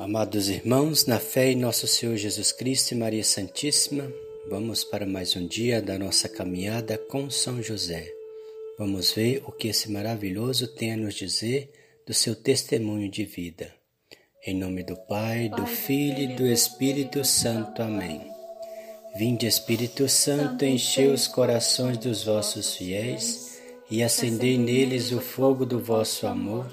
Amados irmãos, na fé em nosso Senhor Jesus Cristo e Maria Santíssima, vamos para mais um dia da nossa caminhada com São José. Vamos ver o que esse maravilhoso tem a nos dizer do seu testemunho de vida. Em nome do Pai, do Filho e do Espírito Santo. Amém. Vinde, Espírito Santo, enchei os corações dos vossos fiéis e acendei neles o fogo do vosso amor.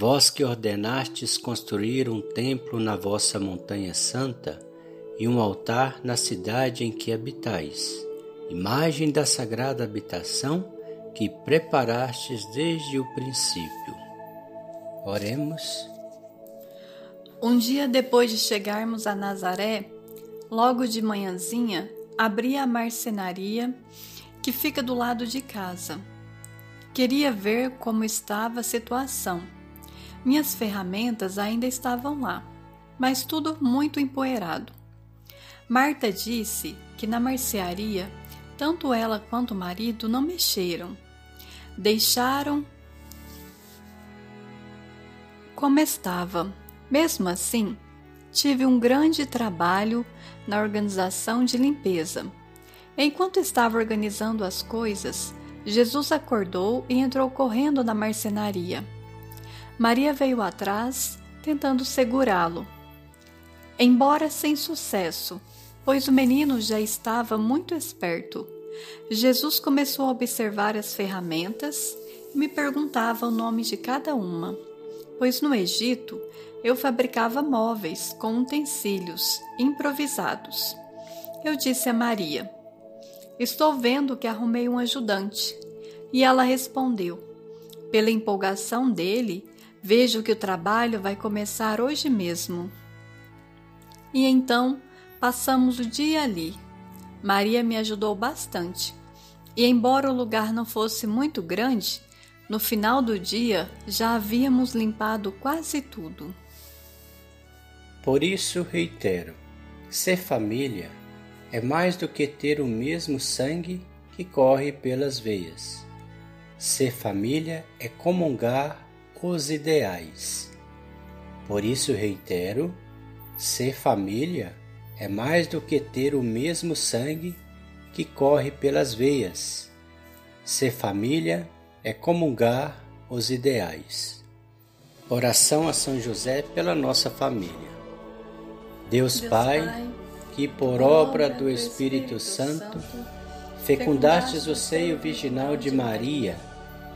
Vós que ordenastes construir um templo na vossa montanha santa e um altar na cidade em que habitais, imagem da sagrada habitação que preparastes desde o princípio. Oremos. Um dia depois de chegarmos a Nazaré, logo de manhãzinha, abri a marcenaria que fica do lado de casa. Queria ver como estava a situação minhas ferramentas ainda estavam lá, mas tudo muito empoeirado. Marta disse que na mercearia tanto ela quanto o marido não mexeram. Deixaram como estava. Mesmo assim, tive um grande trabalho na organização de limpeza. Enquanto estava organizando as coisas, Jesus acordou e entrou correndo na marcenaria. Maria veio atrás, tentando segurá-lo. Embora sem sucesso, pois o menino já estava muito esperto. Jesus começou a observar as ferramentas e me perguntava o nome de cada uma, pois no Egito eu fabricava móveis com utensílios improvisados. Eu disse a Maria: Estou vendo que arrumei um ajudante. E ela respondeu: Pela empolgação dele, Vejo que o trabalho vai começar hoje mesmo. E então passamos o dia ali. Maria me ajudou bastante. E embora o lugar não fosse muito grande, no final do dia já havíamos limpado quase tudo. Por isso reitero: ser família é mais do que ter o mesmo sangue que corre pelas veias. Ser família é comungar os ideais. Por isso reitero: ser família é mais do que ter o mesmo sangue que corre pelas veias. Ser família é comungar os ideais. Oração a São José pela nossa família. Deus, Deus Pai, Pai, que por obra do Espírito Santo fecundastes o seio virginal de Maria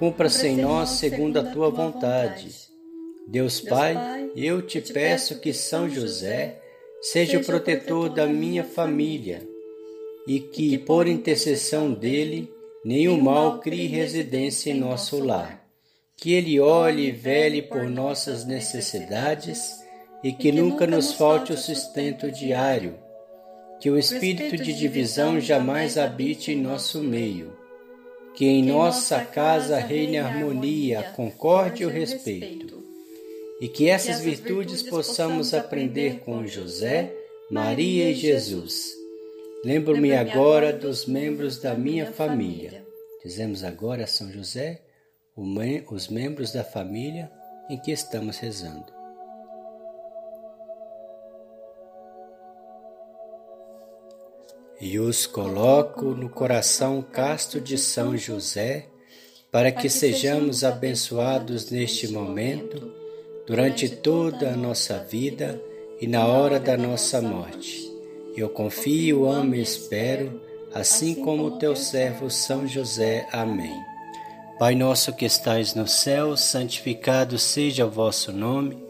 Cumpra-se em nós segundo a tua vontade Deus Pai, eu te peço que São José seja o protetor da minha família e que, por intercessão dele, nenhum mal crie residência em nosso lar. Que ele olhe e vele por nossas necessidades e que nunca nos falte o sustento diário. Que o espírito de divisão jamais habite em nosso meio. Que em nossa casa reine a harmonia, concórdia e o respeito e que essas virtudes possamos aprender com José, Maria e Jesus. Lembro-me agora dos membros da minha família. Dizemos agora a São José os membros da família em que estamos rezando. E os coloco no coração casto de São José, para que sejamos abençoados neste momento durante toda a nossa vida e na hora da nossa morte. Eu confio, amo e espero, assim como teu servo São José. Amém. Pai nosso que estais no céu, santificado seja o vosso nome.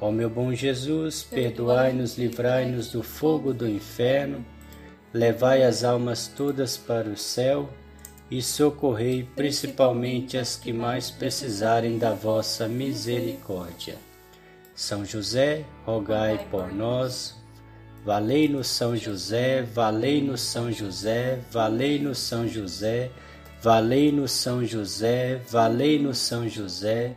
Ó meu bom Jesus, perdoai-nos, livrai-nos do fogo do inferno, levai as almas todas para o céu e socorrei principalmente as que mais precisarem da vossa misericórdia. São José, rogai por nós. Valei-nos São José, valei-nos São José, valei-nos São José, valei-nos São José, valei-nos São José,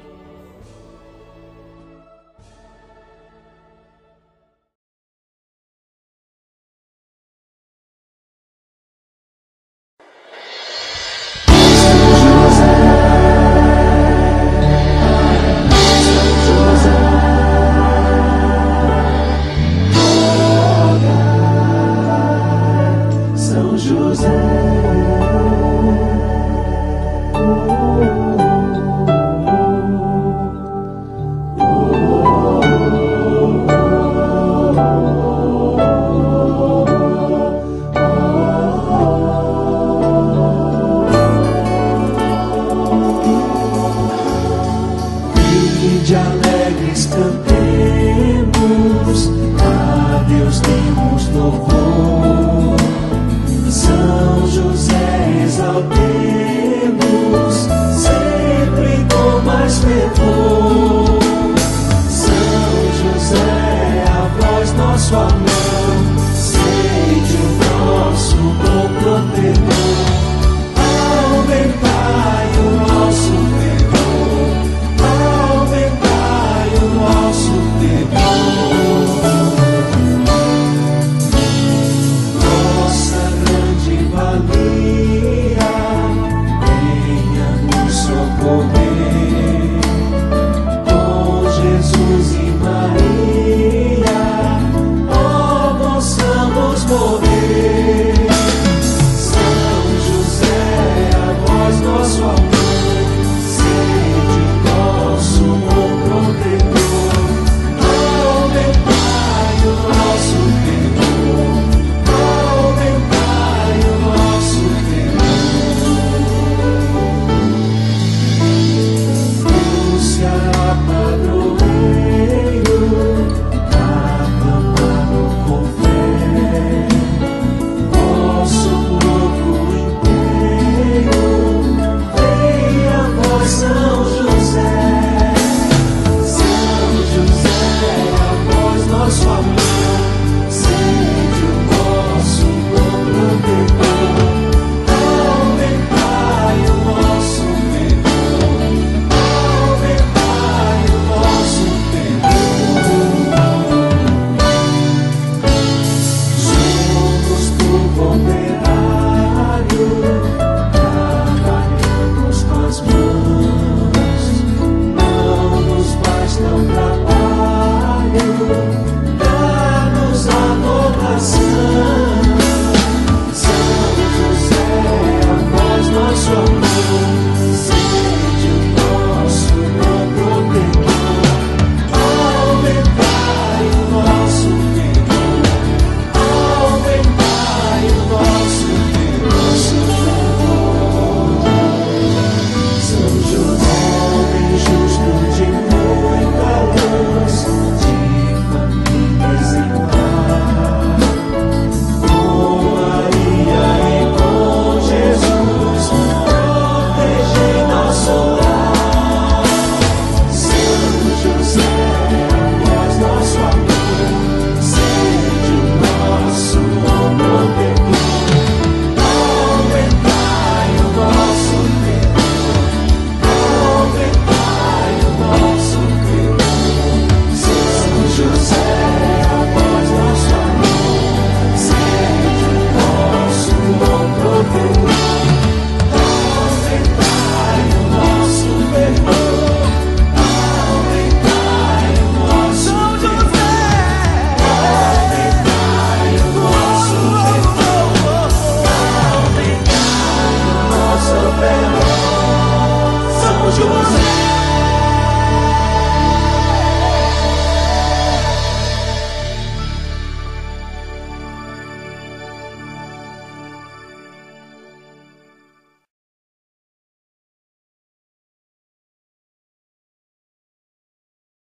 Música